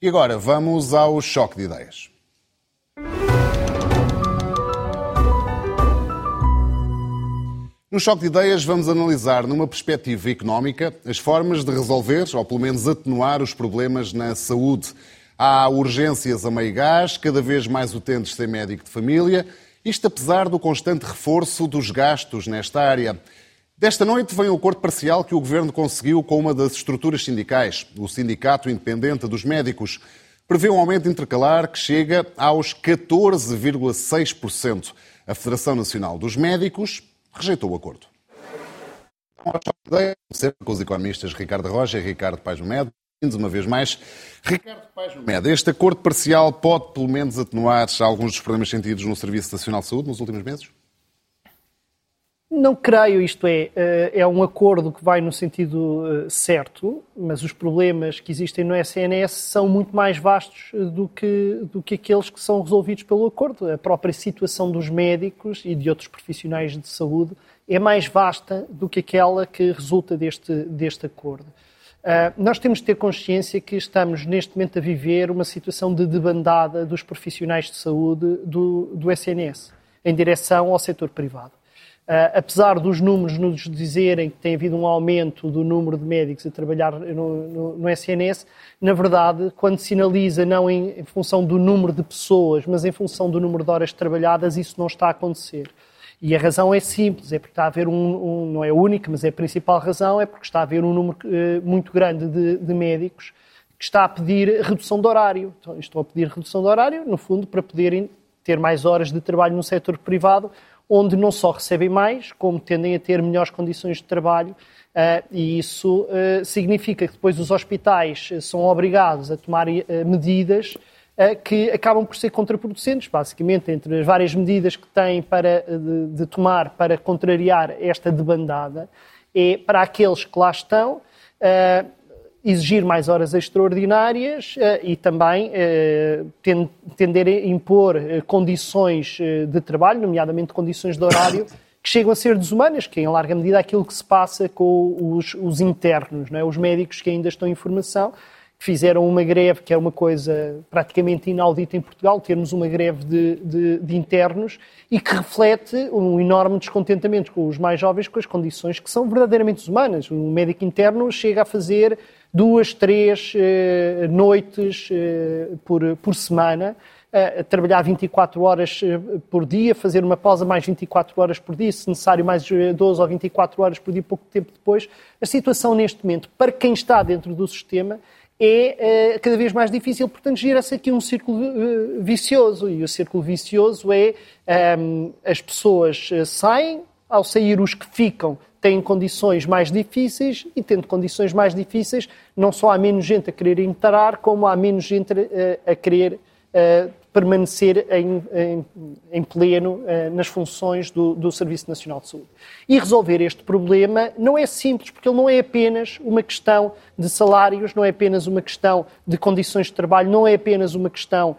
E agora vamos ao choque de ideias. No Choque de Ideias vamos analisar, numa perspectiva económica, as formas de resolver, ou pelo menos atenuar, os problemas na saúde. Há urgências a meio gás, cada vez mais utentes sem médico de família, isto apesar do constante reforço dos gastos nesta área. Desta noite vem o acordo parcial que o Governo conseguiu com uma das estruturas sindicais, o Sindicato Independente dos Médicos. Prevê um aumento intercalar que chega aos 14,6%. A Federação Nacional dos Médicos rejeitou o acordo. Com os economistas Ricardo Rocha e Ricardo Paes Med. Bem-vindos uma vez mais. Ricardo Paes Med, este acordo parcial pode pelo menos atenuar alguns dos problemas sentidos no Serviço Nacional de Saúde nos últimos meses? Não creio, isto é, eh, é um acordo que vai no sentido eh, certo, mas os problemas que existem no SNS são muito mais vastos eh, do que, do que aqueles que são resolvidos pelo acordo. A própria situação dos médicos e de outros profissionais de saúde é mais vasta do que aquela que resulta deste, deste acordo. Nós temos de ter consciência que estamos neste momento a viver uma situação de debandada dos profissionais de saúde do, do SNS em direção ao setor privado. Uh, apesar dos números nos dizerem que tem havido um aumento do número de médicos a trabalhar no, no, no SNS, na verdade, quando sinaliza não em, em, função do número de pessoas, mas em função do número de horas trabalhadas, isso não está a acontecer. E a razão é simples, é porque está a haver um, um não é a única, mas é a principal razão, é porque está a haver um número uh, muito grande de, de médicos que está a pedir redução de horário. Então, estão a pedir redução de horário, no fundo, para poderem ter mais horas de trabalho no setor privado, onde não só recebem mais, como tendem a ter melhores condições de trabalho, uh, e isso uh, significa que depois os hospitais eh, são obrigados a tomar uh, medidas que acabam por ser contraproducentes, basicamente, entre as várias medidas que têm para, de, de tomar para contrariar esta debandada, é para aqueles que lá estão, exigir mais horas extraordinárias uh, e também uh, tender a impor uh, condições de trabalho, nomeadamente condições de horário, que chegam a ser desumanas, que é em larga medida aquilo que se passa com os, os internos, é? os médicos que ainda estão em formação, que fizeram uma greve, que é uma coisa praticamente inaudita em Portugal, termos uma greve de, de, de, internos e que reflete um enorme descontentamento com os mais jovens com as condições que são verdadeiramente desumanas. Um médico interno chega a fazer duas, três eh, noites eh, por, por semana, a trabalhar 24 horas eh, por dia, fazer uma pausa mais 24 horas por dia, se necessário mais 12 ou 24 horas por dia, pouco tempo depois. A situação neste momento, para quem está dentro do sistema, é cada vez mais difícil, portanto, gira-se aqui um círculo vicioso. E o círculo vicioso é um, as pessoas saem, ao sair os que ficam têm condições mais difíceis e, tendo condições mais difíceis, não só há menos gente a querer entrar, como há menos gente a, eh, a querer uh, permanecer em, em, em pleno uh, nas funções do, do, Serviço Nacional de Saúde. E resolver este problema não é simples, porque ele não é apenas uma questão de salários, não é apenas uma questão de condições de trabalho, não é apenas uma questão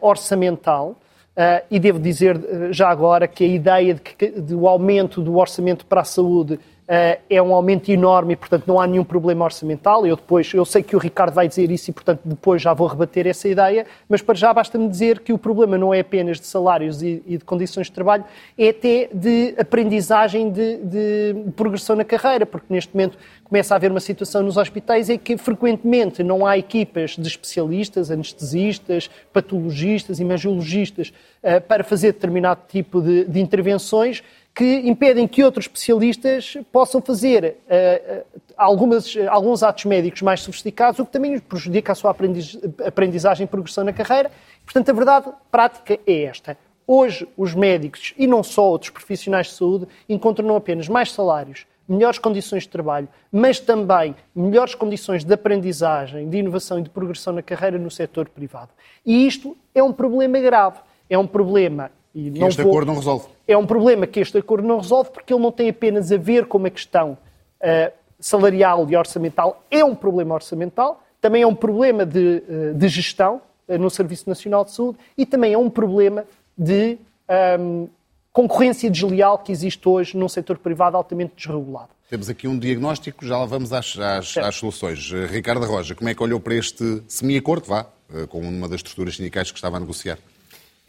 orçamental. Uh, e devo dizer uh, já agora que a ideia de que de o aumento do orçamento para a saúde é um aumento enorme e, portanto, não há nenhum problema orçamental. Eu depois, eu sei que o Ricardo vai dizer isso e, portanto, depois já vou rebater essa ideia, mas para já basta-me dizer que o problema não é apenas de salários e, de condições de trabalho, é até de aprendizagem de, de, progressão na carreira, porque neste momento começa a haver uma situação nos hospitais em que frequentemente não há equipas de especialistas, anestesistas, patologistas, imagiologistas uh, para fazer determinado tipo de, de intervenções que impedem que outros especialistas possam fazer uh, algumas, alguns atos médicos mais sofisticados, o que também prejudica a sua aprendiz, aprendizagem e progressão na carreira. Portanto, a verdade prática é esta. Hoje, os médicos, e não só outros profissionais de saúde, encontram não apenas mais salários, melhores condições de trabalho, mas também melhores condições de aprendizagem, de inovação e de progressão na carreira no setor privado. E isto é um problema grave. É um problema e que este vou... acordo não resolve. É um problema que este acordo não resolve porque ele não tem apenas a ver com a questão uh, salarial e orçamental, é um problema orçamental, também é um problema de, uh, de gestão uh, no Serviço Nacional de Saúde e também é um problema de um, ehm, concorrência desleal que existe hoje num setor privado altamente desregulado. Temos aqui um diagnóstico, já lá vamos às, às, às soluções. Ricardo Roja, como é que olhou para este semi-acordo, vá, com uma das estruturas sindicais que estava a negociar?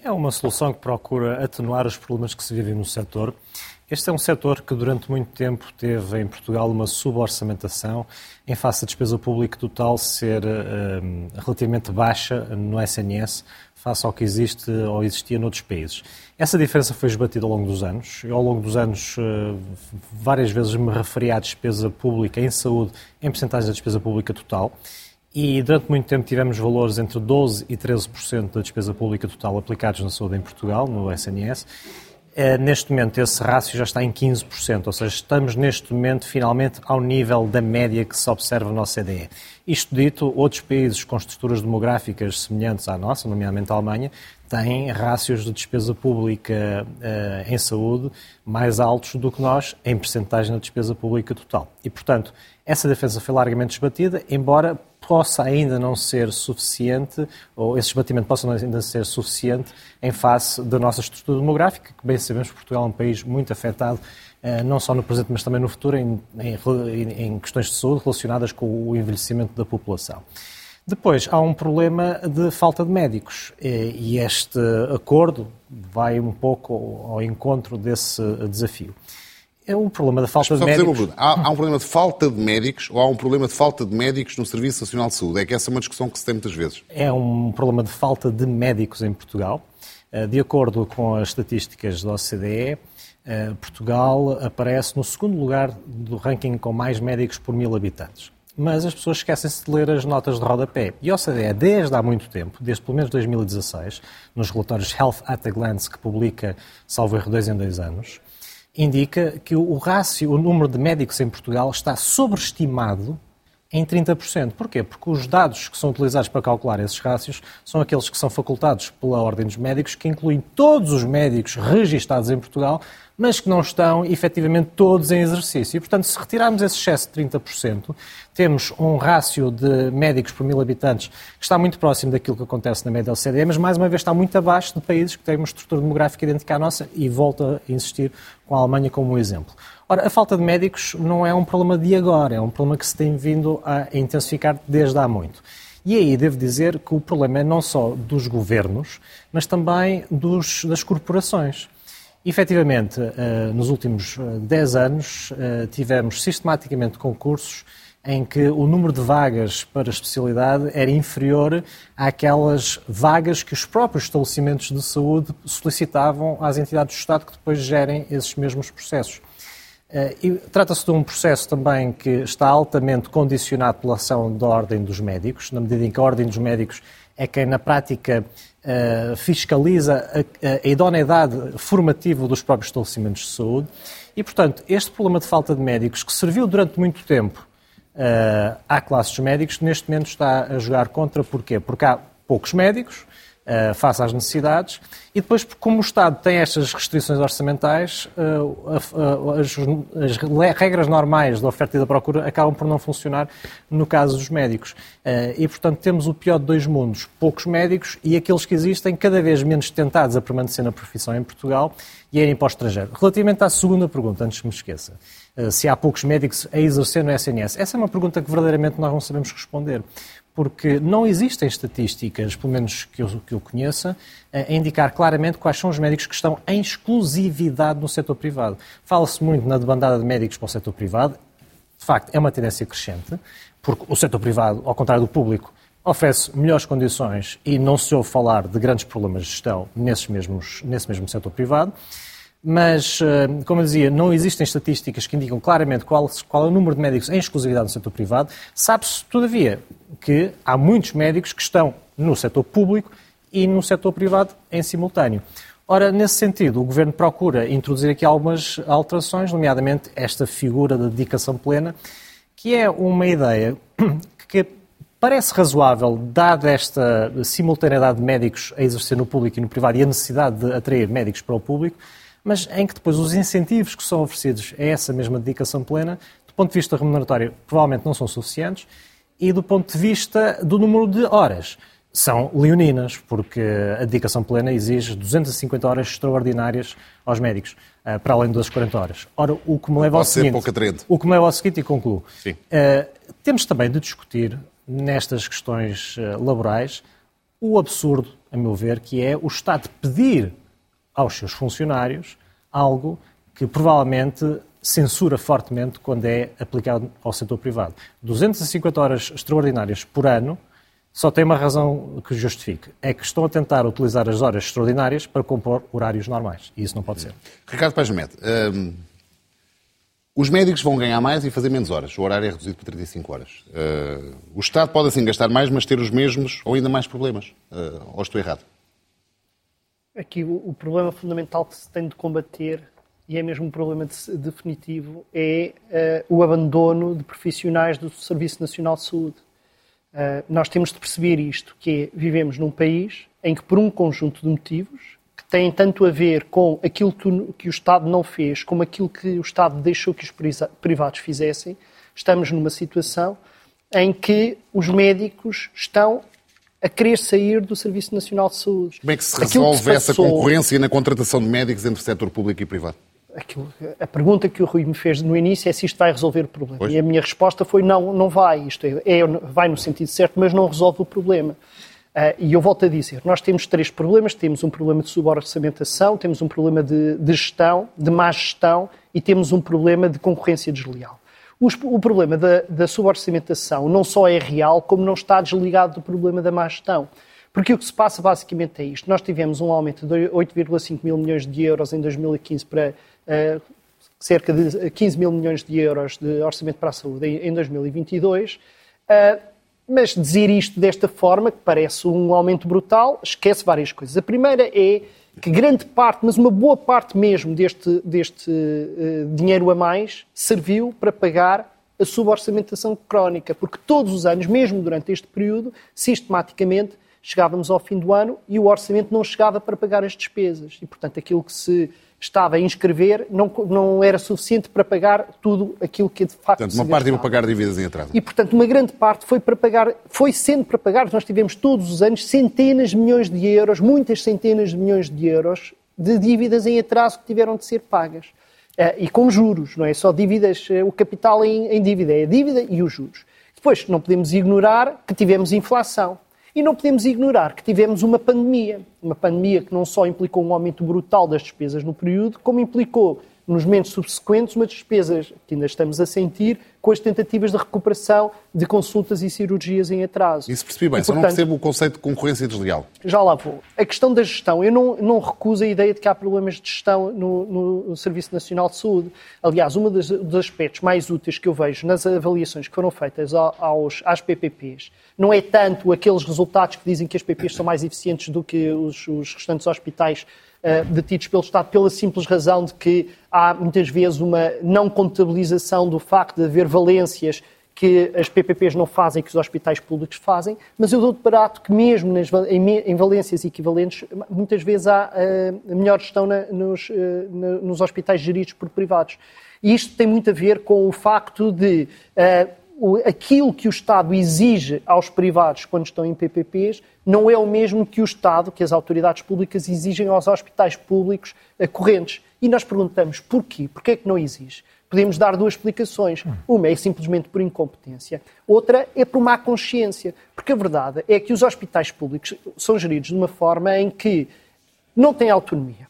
É uma solução que procura atenuar os problemas que se vivem no setor. Este é um setor que durante muito tempo teve em Portugal uma suborçamentação em face da despesa pública total ser um, relativamente baixa no SNS face ao que existe ou existia noutros países. Essa diferença foi esbatida ao longo dos anos. Eu, ao longo dos anos, eh, várias vezes me referi à despesa pública em saúde em porcentagem da despesa pública total. E durante muito tempo tivemos valores entre 12% e 13% da despesa pública total aplicados na saúde em Portugal, no SNS. Eh, neste momento, esse rácio já está em 15%, ou seja, estamos neste momento finalmente ao nível da média que se observa no OCDE. Isto dito, outros países com estruturas demográficas semelhantes à nossa, nomeadamente a Alemanha, têm rácios de despesa pública uh, em saúde mais altos do que nós em percentagem da despesa pública total. E, portanto, essa defesa foi largamente esbatida, embora possa ainda não ser suficiente, ou esse esbatimento possa ainda ser suficiente em face da nossa estrutura demográfica, que bem sabemos que Portugal é um país muito afetado, eh, não só no presente, mas também no futuro, em, em, em questões de saúde relacionadas com o envelhecimento da população. Depois, há um problema de falta de médicos e este acordo vai um pouco ao encontro desse desafio. É um problema da falta de médicos. Há, há, um problema de falta de médicos ou há um problema de falta de médicos no Serviço Nacional de Saúde? É que essa é uma discussão que se tem muitas vezes. É um problema de falta de médicos em Portugal. Eh, de acordo com as estatísticas da OCDE, eh, Portugal aparece no segundo lugar do ranking com mais médicos por mil habitantes. Mas as pessoas esquecem-se de ler as notas de rodapé. E a OCDE, desde há muito tempo, desde pelo menos 2016, nos relatórios Health at a Glance, que publica, salvo erro, dois em dois anos, indica que o rácio, o número de médicos em Portugal está sobreestimado em 30%. Porquê? Porque os dados que são utilizados para calcular esses rácios são aqueles que são facultados pela Ordem dos Médicos, que incluem todos os médicos registados em Portugal, mas que não estão efetivamente todos em exercício. E, portanto, se retirarmos esse excesso de 30%, temos um rácio de médicos por mil habitantes que está muito próximo daquilo que acontece na média OCDE, mas mais uma vez está muito abaixo de países que têm uma estrutura demográfica idêntica à nossa e volta a insistir com a Alemanha como um exemplo. Ora, a falta de médicos não é um problema de agora, é um problema que se tem vindo a intensificar desde há muito. E aí devo dizer que o problema é não só dos governos, mas também dos, das corporações. Efetivamente, eh, nos últimos 10 eh, anos, eh, tivemos sistematicamente concursos em que o número de vagas para especialidade era inferior àquelas vagas que os próprios estabelecimentos de saúde solicitavam às entidades do Estado que depois gerem esses mesmos processos. Trata-se de um processo também que está altamente condicionado pela ação da Ordem dos Médicos, na medida em que a Ordem dos Médicos é quem, na prática, uh, fiscaliza a, idoneidade formativa dos próprios estabelecimentos de saúde. E, portanto, este problema de falta de médicos, que serviu durante muito tempo uh, à classe dos médicos, neste momento está a jogar contra. Porquê? Porque há poucos médicos, uh, face às necessidades. E depois, como o Estado tem estas restrições orçamentais, uh, as, as, regras normais da oferta e da procura acabam por não funcionar no caso dos médicos. E, portanto, temos o pior de dois mundos: poucos médicos e aqueles que existem cada vez menos tentados a permanecer na profissão em Portugal e a irem para o estrangeiro. Relativamente à segunda pergunta, antes que me esqueça, se há poucos médicos a exercer no SNS, essa é uma pergunta que verdadeiramente nós não sabemos responder porque não existem estatísticas, pelo menos que eu, que eu conheça, a indicar claramente quais são os médicos que estão em exclusividade no setor privado. Fala-se muito na debandada de médicos para o setor privado, de facto é uma tendência crescente, porque o setor privado, ao contrário do público, oferece melhores condições e não se ouve falar de grandes problemas de gestão nesses mesmos, nesse mesmo setor privado. Mas, eh, como eu dizia, não existem estatísticas que indicam claramente qual, qual é o número de médicos em exclusividade no setor privado. Sabe-se, todavia, que há muitos médicos que estão no setor público e no setor privado em simultâneo. Ora, nesse sentido, o Governo procura introduzir aqui algumas alterações, nomeadamente esta figura da dedicação plena, que é uma ideia que parece razoável, dada esta simultaneidade de médicos a exercer no público e no privado e a necessidade de atrair médicos para o público, mas em que depois os incentivos que são oferecidos a essa mesma dedicação plena, do ponto de vista remuneratório, provavelmente não são suficientes e do ponto de vista do número de horas. são leoninas, porque a dedicação plena exige 250 horas extraordinárias aos médicos, eh, para além das 40 horas. Ora, o que me leva ao seguinte... O que me leva ao seguinte, e concluo. Sim. Uh, temos também de discutir, nestas questões uh, laborais, o absurdo, a meu ver, que é o Estado pedir aos seus funcionários algo que provavelmente censura fortemente quando é aplicado ao setor privado. 250 horas extraordinárias por ano só tem uma razão que justifique. É que estão a tentar utilizar as horas extraordinárias para compor horários normais. E isso não pode ser. Ricardo Paz Mete, hum, os médicos vão ganhar mais e fazer menos horas. O horário é reduzido para 35 horas. Uh, o Estado pode assim gastar mais, mas ter os mesmos ou ainda mais problemas. Uh, ou estou errado? Aqui o, o, problema fundamental que se tem de combater, e é mesmo um problema de, definitivo, é uh, o abandono de profissionais do Serviço Nacional de Saúde. Uh, nós temos de perceber isto, que é, vivemos num país em que, por um conjunto de motivos, que têm tanto a ver com aquilo que o Estado não fez, como aquilo que o Estado deixou que os privados fizessem, estamos numa situação em que os médicos estão a querer sair do Serviço Nacional de Saúde. Como é que se resolve que se essa concorrência na contratação de médicos entre o setor público e privado? aquilo, a pergunta que o Rui me fez no início é se isto vai resolver o problema. Pois. E a minha resposta foi não, não vai. Isto é, é, vai no sentido certo, mas não resolve o problema. Uh, e eu volto a dizer, nós temos três problemas. Temos um problema de suborçamentação, temos um problema de, de gestão, de má gestão e temos um problema de concorrência desleal. Os, o problema da, da suborçamentação não só é real, como não está desligado do problema da má gestão. Porque o que se passa basicamente é isto. Nós tivemos um aumento de 8,5 mil milhões de euros em 2015 para uh, cerca de 15 mil milhões de euros de orçamento para a saúde em, 2022. Uh, eh, mas dizer isto desta forma, que parece um aumento brutal, esquece várias coisas. A primeira é que grande parte, mas uma boa parte mesmo deste, deste uh, dinheiro a mais, serviu para pagar a suborçamentação crónica, porque todos os anos, mesmo durante este período, sistematicamente chegávamos ao fim do ano e o orçamento não chegava para pagar as despesas. E, portanto, aquilo que se estava a inscrever não, não era suficiente para pagar tudo aquilo que de facto Portanto, uma parte ia para pagar dívidas em atraso. E, portanto, uma grande parte foi para pagar, foi sendo para pagar, nós tivemos todos os anos centenas de milhões de euros, muitas centenas de milhões de euros de dívidas em atraso que tiveram de ser pagas. Uh, e com juros, não é só dívidas, uh, o capital em, em dívida, é a dívida e os juros. Depois, não podemos ignorar que tivemos inflação. E não podemos ignorar que tivemos uma pandemia. Uma pandemia que não só implicou um aumento brutal das despesas no período, como implicou nos momentos subsequentes, umas despesas que ainda estamos a sentir com as tentativas de recuperação de consultas e cirurgias em atraso. Isso percebi bem, e, só portanto, não percebo o conceito de concorrência desleal. Já lá vou. A questão da gestão, eu não, não recuso a ideia de que há problemas de gestão no, no Serviço Nacional de Saúde. Aliás, um dos, dos, aspectos mais úteis que eu vejo nas avaliações que foram feitas aos, às PPPs não é tanto aqueles resultados que dizem que as PPPs são mais eficientes do que os, os restantes hospitais detidos pelo Estado pela simples razão de que há muitas vezes uma não contabilização do facto de haver valências que as PPPs não fazem, que os hospitais públicos fazem, mas eu dou de barato que mesmo nas, em, em, valências equivalentes, muitas vezes há uh, melhor gestão na, nos, uh, na, nos hospitais geridos por privados. E isto tem muito a ver com o facto de uh, aquilo que o Estado exige aos privados quando estão em PPPs não é o mesmo que o Estado, que as autoridades públicas exigem aos hospitais públicos correntes. E nós perguntamos porquê? Porquê é que não exige? Podemos dar duas explicações. Uma é simplesmente por incompetência, outra é por má consciência. Porque a verdade é que os hospitais públicos são geridos de uma forma em que não têm autonomia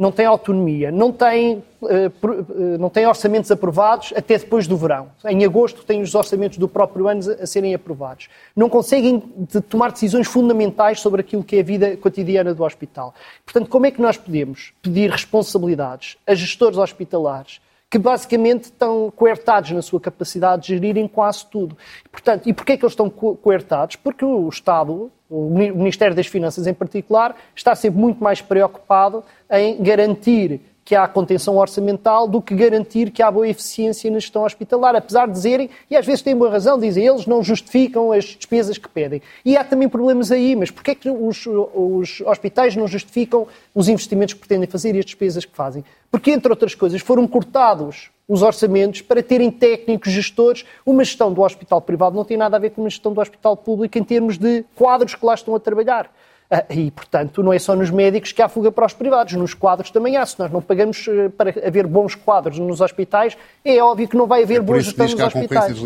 não tem autonomia, não tem, eh, eh, não tem orçamentos aprovados até depois do verão. Em agosto tem os orçamentos do próprio ano a serem aprovados. Não conseguem tomar decisões fundamentais sobre aquilo que é a vida cotidiana do hospital. Portanto, como é que nós podemos pedir responsabilidades a gestores hospitalares que basicamente estão coertados na sua capacidade de gerirem quase tudo. Portanto, e porquê é que eles estão coertados? Porque o Estado, o Ministério das Finanças em particular, está sempre muito mais preocupado em garantir que há contenção orçamental do que garantir que há boa eficiência na gestão hospitalar, apesar de dizerem, e às vezes têm boa razão, dizem eles não justificam as despesas que pedem. E há também problemas aí, mas porquê é que os, os hospitais não justificam os investimentos que pretendem fazer e as despesas que fazem? Porque, entre outras coisas, foram cortados os orçamentos para terem técnicos, gestores. Uma gestão do hospital privado não tem nada a ver com uma gestão do hospital público em termos de quadros que lá estão a trabalhar. Ah, e, portanto, não é só nos médicos que há fuga para os privados, nos quadros também há. Se nós não pagamos eh, para haver bons quadros nos hospitais, é óbvio que não vai haver é boa gestão nos hospitais.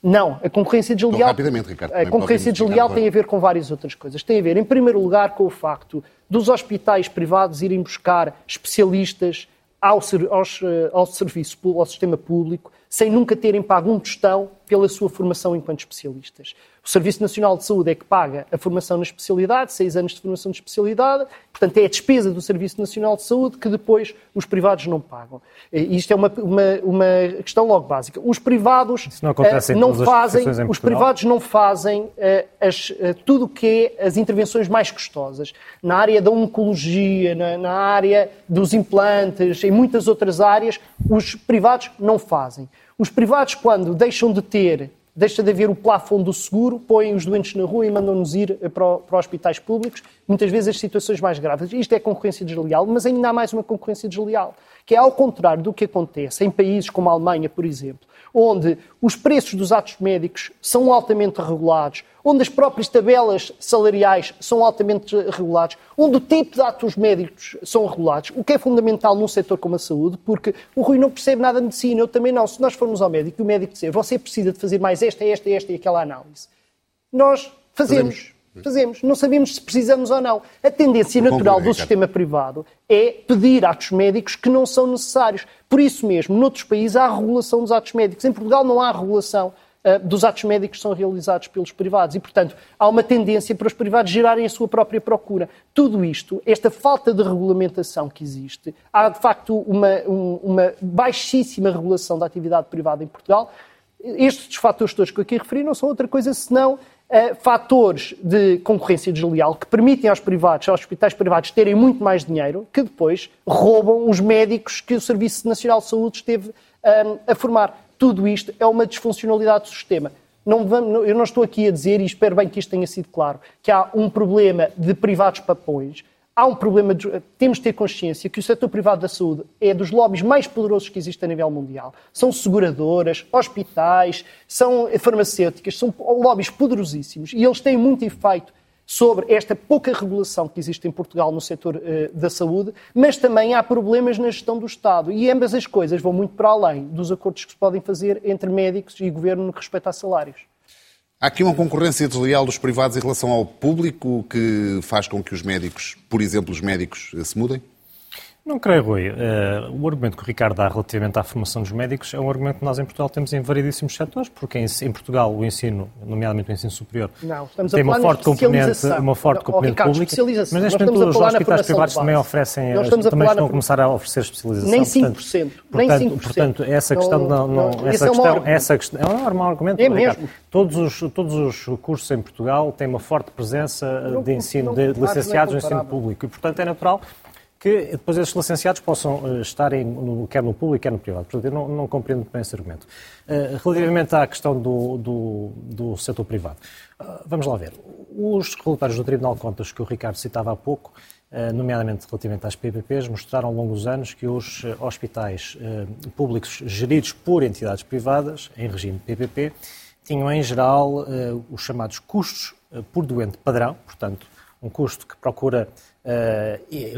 Não, a concorrência desleal. Rapidamente, Ricardo. A concorrência desleal tem a ver com várias outras coisas. Tem a ver, em primeiro lugar, com o facto dos hospitais privados irem buscar especialistas ao, aos, eh, ao serviço, ao sistema público, sem nunca terem pago um tostão pela sua formação enquanto especialistas. O Serviço Nacional de Saúde é que paga a formação na especialidade, seis anos de formação de especialidade, portanto é a despesa do Serviço Nacional de Saúde que depois os privados não pagam. E isto é uma, uma, uma questão logo básica. Os privados não, uh, não fazem, os privados não fazem uh, as, uh, tudo o que é as intervenções mais custosas. Na área da oncologia, na, na área dos implantes, em muitas outras áreas, os privados não fazem. Os privados, quando deixam de ter deixa de haver o plafond do seguro, põem os doentes na rua e mandam-nos ir para, para hospitais públicos, muitas vezes as situações mais graves. Isto é concorrência desleal, mas ainda há mais uma concorrência desleal, que é ao contrário do que acontece em países como a Alemanha, por exemplo, onde os preços dos atos médicos são altamente regulados, onde as próprias tabelas salariais são altamente reguladas, onde o tipo de atos médicos são regulados, o que é fundamental num setor como a saúde, porque o Rui não percebe nada de medicina, eu também não. Se nós formos ao médico e o médico disser você precisa de fazer mais esta, esta, esta e aquela análise, nós fazemos. Fazemos. Não sabemos se precisamos ou não. A tendência natural do sistema privado é pedir atos médicos que não são necessários. Por isso mesmo, noutros países há regulação dos atos médicos. Em Portugal não há regulação uh, dos atos médicos que são realizados pelos privados. E, portanto, há uma tendência para os privados gerarem a sua própria procura. Tudo isto, esta falta de regulamentação que existe, há de facto uma, um, uma baixíssima regulação da atividade privada em Portugal. Estes fatores todos que eu aqui referi não são outra coisa senão uh, fatores de concorrência desleal que permitem aos privados, aos hospitais privados, terem muito mais dinheiro, que depois roubam os médicos que o Serviço Nacional de Saúde esteve um, a formar. Tudo isto é uma disfuncionalidade do sistema. Não vamos, eu não estou aqui a dizer, e espero bem que isto tenha sido claro, que há um problema de privados papões, há um problema, de, temos de ter consciência que o setor privado da saúde é dos lobbies mais poderosos que existem a nível mundial. São seguradoras, hospitais, são farmacêuticas, são lobbies poderosíssimos e eles têm muito efeito sobre esta pouca regulação que existe em Portugal no setor uh, da saúde, mas também há problemas na gestão do Estado. E ambas as coisas vão muito para além dos acordos que se podem fazer entre médicos e governo no que respeita a salários. Há aqui uma concorrência desleal dos privados em relação ao público que faz com que os médicos, por exemplo, os médicos, se mudem? Não creio, Rui. Uh, o argumento que o Ricardo dá relativamente à formação dos médicos é um argumento que nós em Portugal temos em variedíssimos setores, porque em, em Portugal o ensino, nomeadamente o ensino superior, não, tem uma forte componente, uma forte componente Ricardo, pública, mas neste momento os hospitais privados também oferecem, também estão a começar a oferecer especialização. Nem 5%. Portanto, nem 5%. Portanto, essa questão não, não, não essa, questão, é essa questão é um normal argumento. É mesmo. Todos os, todos os cursos em Portugal têm uma forte presença de ensino de, de licenciados no ensino público e, portanto, é natural que depois esses licenciados possam uh, estarem no, quer no público, quer no privado. Portanto, eu não, não compreendo bem esse argumento. Uh, relativamente à questão do, do, do setor privado, uh, vamos lá ver. Os relatórios do Tribunal de Contas que o Ricardo citava há pouco, nomeadamente relativamente às PPPs, mostraram ao longo dos anos que os hospitais públicos geridos por entidades privadas, em regime PPP, tinham em geral os chamados custos por doente padrão, portanto, um custo que procura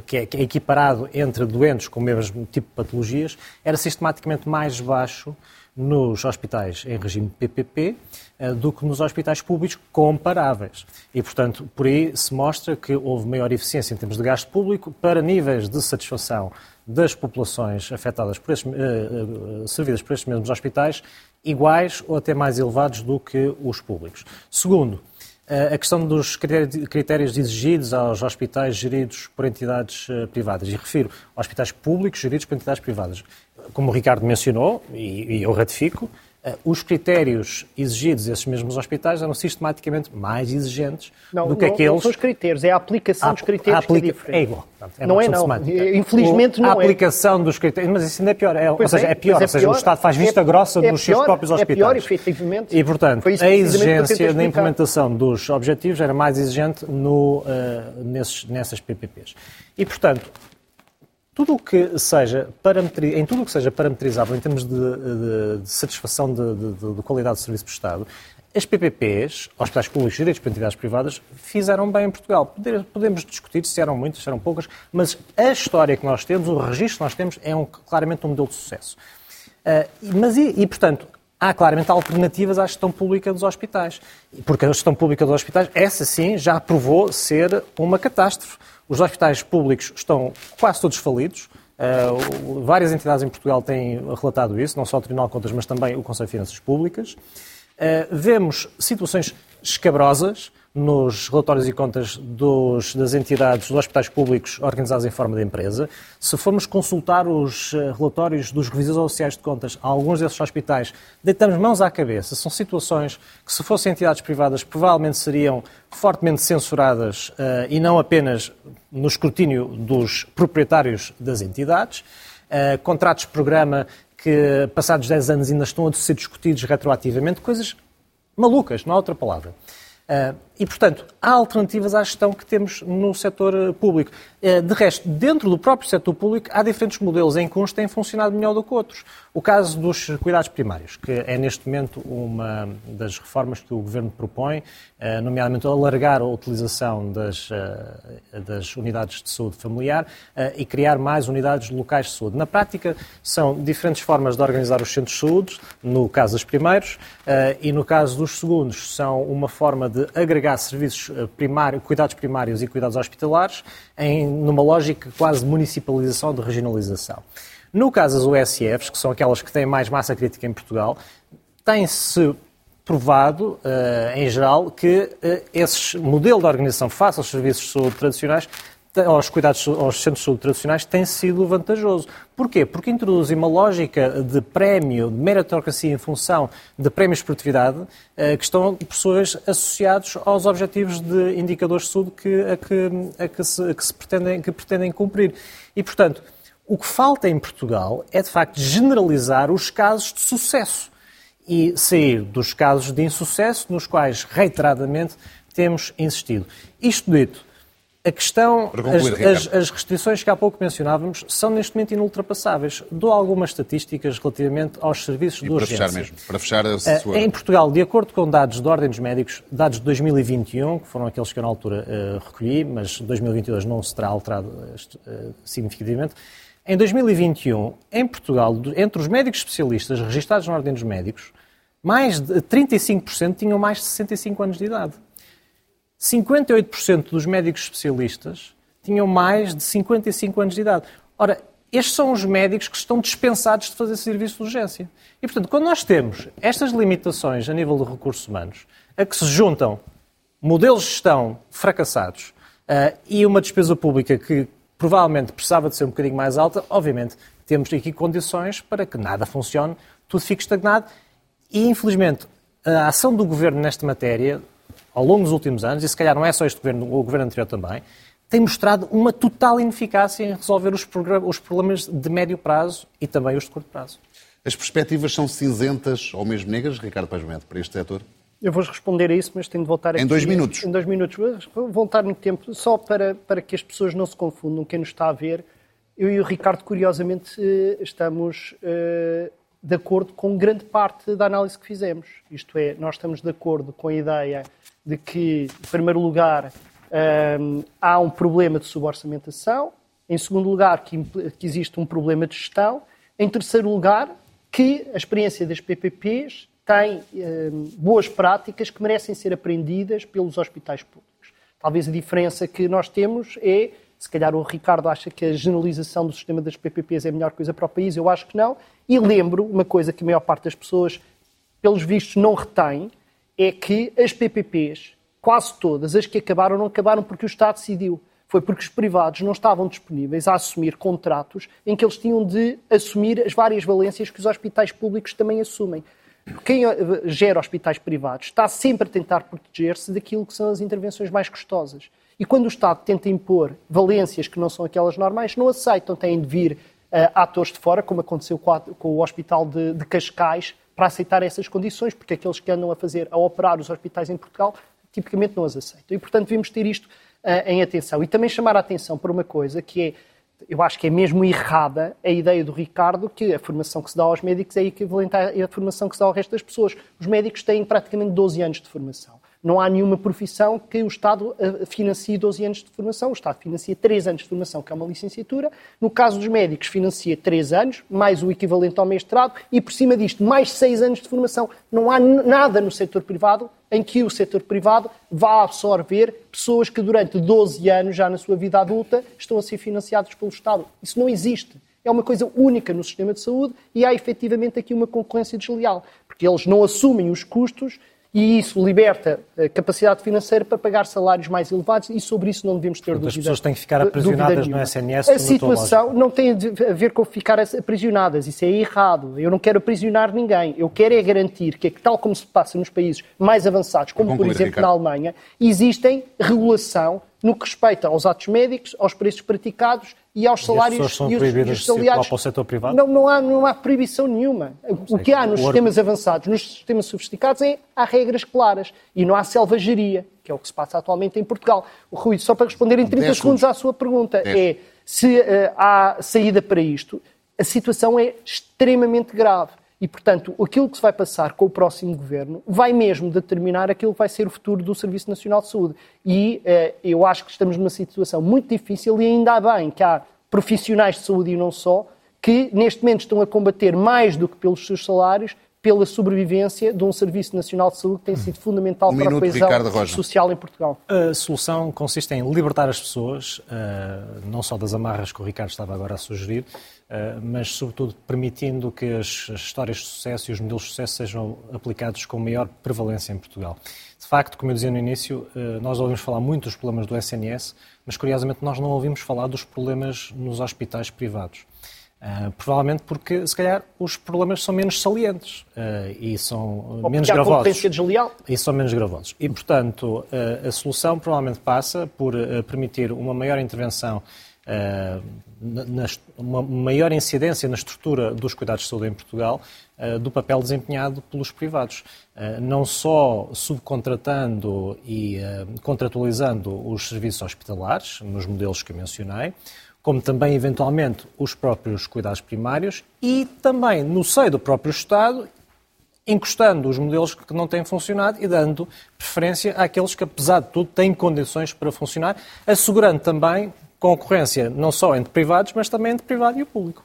que, é, que, é, equiparado entre doentes com o mesmo tipo de patologias, era sistematicamente mais baixo nos hospitais em regime PPP uh, do que nos hospitais públicos comparáveis. E, portanto, por aí se mostra que houve maior eficiência em termos de gasto público para níveis de satisfação das populações afetadas por estes, uh, servidas por estes mesmos hospitais iguais ou até mais elevados do que os públicos. Segundo, a questão dos critérios exigidos aos hospitais geridos por entidades eh, privadas. E refiro a hospitais públicos geridos por entidades privadas. Como o Ricardo mencionou, e eu ratifico, eh, os critérios exigidos a esses mesmos hospitais eram sistematicamente mais exigentes não, do que não, aqueles... Não são os critérios, é a aplicação a, dos critérios aplica... que é diferente. É igual. É não é não, semântica. infelizmente não é. A aplicação dos critérios, mas isso ainda é pior. É, ou seja, é, é pior, é ou seja, pior, o Estado faz vista é, grossa nos pior, seus próprios hospitais. É pior, efetivamente. E, portanto, a exigência na implementação dos objetivos era mais exigente no, uh, nesses, nessas PPPs. E, portanto, tudo o que seja em tudo o que seja parametrizável em termos de, de, de satisfação de, de, qualidade de serviço prestado, as PPPs, hospitais públicos geridos por entidades privadas, fizeram bem em Portugal. Podemos discutir se eram muitas, se eram poucas, mas a história que nós temos, o registro que nós temos, é um, claramente um modelo de sucesso. Uh, mas e, e, portanto, há claramente alternativas à gestão pública dos hospitais. Porque a gestão pública dos hospitais, essa sim, já provou ser uma catástrofe. Os hospitais públicos estão quase todos falidos. Uh, várias entidades em Portugal têm relatado isso, não só o Tribunal de Contas, mas também o Conselho de Finanças Públicas. Uh, vemos situações escabrosas nos relatórios e contas dos, das entidades dos hospitais públicos organizados em forma de empresa. Se formos consultar os eh, relatórios dos revisores oficiais de contas a alguns desses hospitais, deitamos mãos à cabeça. São situações que, se fossem entidades privadas, provavelmente seriam fortemente censuradas uh, e não apenas no escrutínio dos proprietários das entidades. Uh, contratos de programa que, passados 10 anos, ainda estão a ser discutidos retroativamente, coisas malucas, não há outra palavra. Uh, e, portanto, há alternativas à gestão que temos no setor eh, público. Uh, de resto, dentro do próprio setor público, há diferentes modelos em que uns têm funcionado melhor do que outros. O caso dos cuidados primários, que é neste momento uma das reformas que o Governo propõe, uh, nomeadamente alargar a utilização das, das unidades de saúde familiar e criar mais unidades locais de saúde. Na prática, são diferentes formas de organizar os centros de saúde, no caso dos primeiros, e no caso dos segundos, são uma forma de agregar serviços eh, primários, cuidados primários e cuidados hospitalares em, numa lógica quase de municipalização, de regionalização. No caso das USFs, que são aquelas que têm mais massa crítica em Portugal, tem-se provado, uh, em geral, que uh, esse modelo de organização face aos serviços tradicionais aos cuidados aos centros de saúde tradicionais tem sido vantajoso. Porquê? Porque introduzem uma lógica de prémio, de meritocracia em função de prémios de produtividade, eh, que estão, por sua vez, associados aos objetivos de indicadores de saúde que, a que, a que, se, que se pretendem, que pretendem cumprir. E, portanto, o que falta em Portugal é, de facto, generalizar os casos de sucesso e sair dos casos de insucesso nos quais, reiteradamente, temos insistido. Isto dito, a questão, concluir, as, as, as, restrições que há pouco mencionávamos são neste momento inultrapassáveis. Dou algumas estatísticas relativamente aos serviços e de urgência. Para fechar mesmo, para fechar a eh, sua... Em Portugal, de acordo com dados da Ordem dos Médicos, dados de 2021, que foram aqueles que eu na altura uh, recolhi, mas 2022 não se terá alterado uh, significativamente, em 2021, em Portugal, entre os médicos especialistas registados na Ordem dos Médicos, mais de 35% tinham mais de 65 anos de idade. 58% dos médicos especialistas tinham mais de 55 anos de idade. Ora, estes são os médicos que estão dispensados de fazer serviço de urgência. E, portanto, quando nós temos estas limitações a nível de recursos humanos, a que se juntam modelos de gestão fracassados uh, e uma despesa pública que provavelmente precisava de ser um bocadinho mais alta, obviamente temos aqui condições para que nada funcione, tudo fique estagnado e, infelizmente, a ação do governo nesta matéria ao longo dos últimos anos, e se calhar não é só este governo, o governo anterior também, tem mostrado uma total ineficácia em resolver os, os problemas de médio prazo e também os de curto prazo. As perspectivas são cinzentas ou mesmo negras, Ricardo Paz para este setor? Eu vou responder a isso, mas tenho de voltar aqui. Em dois minutos. Em dois minutos. Vou voltar no tempo, só para, para que as pessoas não se confundam, quem nos está a ver. Eu e o Ricardo, curiosamente, eh, estamos uh, de acordo com grande parte da análise que fizemos. Isto é, nós estamos de acordo com a ideia de que, em primeiro lugar, um, há um problema de suborçamentação, em segundo lugar, que, que, existe um problema de gestão, em terceiro lugar, que a experiência das PPPs tem um, boas práticas que merecem ser aprendidas pelos hospitais públicos. Talvez a diferença que nós temos é, se calhar o Ricardo acha que a generalização do sistema das PPPs é a melhor coisa para o país, eu acho que não, e lembro uma coisa que a maior parte das pessoas, pelos vistos, não retém, é que as PPPs, quase todas, as que acabaram, não acabaram porque o Estado decidiu. Foi porque os privados não estavam disponíveis a assumir contratos em que eles tinham de assumir as várias valências que os hospitais públicos também assumem. Quem eh, gera hospitais privados está sempre a tentar proteger-se daquilo que são as intervenções mais custosas. E quando o Estado tenta impor valências que não são aquelas normais, não aceitam, têm de vir uh, atores de fora, como aconteceu com, a, com o Hospital de, de Cascais, para aceitar essas condições, porque aqueles que andam a fazer, a operar os hospitais em Portugal, tipicamente não as aceitam. E, portanto, devemos ter isto uh, em atenção. E também chamar a atenção para uma coisa que é eu acho que é mesmo errada a ideia do Ricardo que a formação que se dá aos médicos é equivalente à formação que se dá ao resto das pessoas. Os médicos têm praticamente 12 anos de formação. Não há nenhuma profissão que o Estado eh, financie 12 anos de formação. O Estado financia 3 anos de formação, que é uma licenciatura. No caso dos médicos, financia 3 anos, mais o equivalente ao mestrado, e por cima disto, mais 6 anos de formação. Não há nada no setor privado em que o setor privado vá absorver pessoas que durante 12 anos, já na sua vida adulta, estão a ser financiados pelo Estado. Isso não existe. É uma coisa única no sistema de saúde e há efetivamente aqui uma concorrência desleal, porque eles não assumem os custos e isso liberta a capacidade financeira para pagar salários mais elevados e sobre isso não devemos ter dúvida. As pessoas têm que ficar aprisionadas no SNS. A situação não tem a ver com ficar aprisionadas, isso é errado. Eu não quero aprisionar ninguém. Eu quero é garantir que, tal como se passa nos países mais avançados, como por exemplo Ricardo. na Alemanha, existem regulação no que respeita aos atos médicos, aos preços praticados e aos salários e, as são e os, proibidas os salariados. para o setor privado? Não, não, há, não há proibição nenhuma. O que há nos o sistemas avançados, nos sistemas sofisticados, é há regras claras e não há selvageria, que é o que se passa atualmente em Portugal. O Rui, só para responder em 30 segundos à sua pergunta, é se uh, há saída para isto, a situação é extremamente grave. E, portanto, aquilo que se vai passar com o próximo governo vai mesmo determinar aquilo que vai ser o futuro do Serviço Nacional de Saúde. E eh, eu acho que estamos numa situação muito difícil e ainda bem que há profissionais de saúde e não só, que neste momento estão a combater mais do que pelos seus salários, pela sobrevivência de um Serviço Nacional de Saúde que tem sido fundamental um para minuto, a coesão social em Portugal. A solução consiste em libertar as pessoas, eh, não só das amarras que o Ricardo estava agora a sugerir, eh, mas sobretudo permitindo que as histórias de sucesso e os modelos de sucesso sejam aplicados com maior prevalência em Portugal. De facto, como eu dizia no início, eh, nós ouvimos falar muito dos problemas do SNS, mas curiosamente nós não ouvimos falar dos problemas nos hospitais privados. Uh, provavelmente porque, se calhar, os problemas são menos salientes uh, e são Ou menos gravosos. desleal. E são menos gravosos. E, portanto, uh, a solução provavelmente passa por permitir uma maior intervenção, na, uma maior incidência na estrutura dos cuidados de saúde em Portugal do papel desempenhado pelos privados. Não só subcontratando e contratualizando os serviços hospitalares, nos modelos que eu mencionei, como também, eventualmente, os próprios cuidados primários e também, no seio do próprio Estado, encostando os modelos que não têm funcionado e dando preferência àqueles que, apesar de tudo, têm condições para funcionar, assegurando também concorrência não só entre privados, mas também entre privado e o público.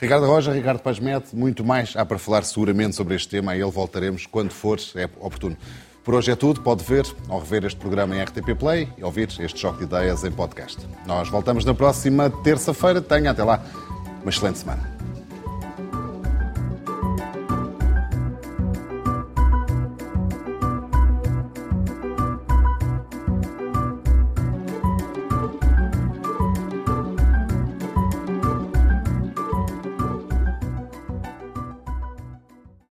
Ricardo Roja, Ricardo Pasmete, muito mais há para falar seguramente sobre este tema, a ele voltaremos quando for é oportuno. Por hoje é tudo. Pode ver ou rever este programa em RTP Play e ouvir este Choque de Ideias em podcast. Nós voltamos na próxima terça-feira. Tenha até lá uma excelente semana.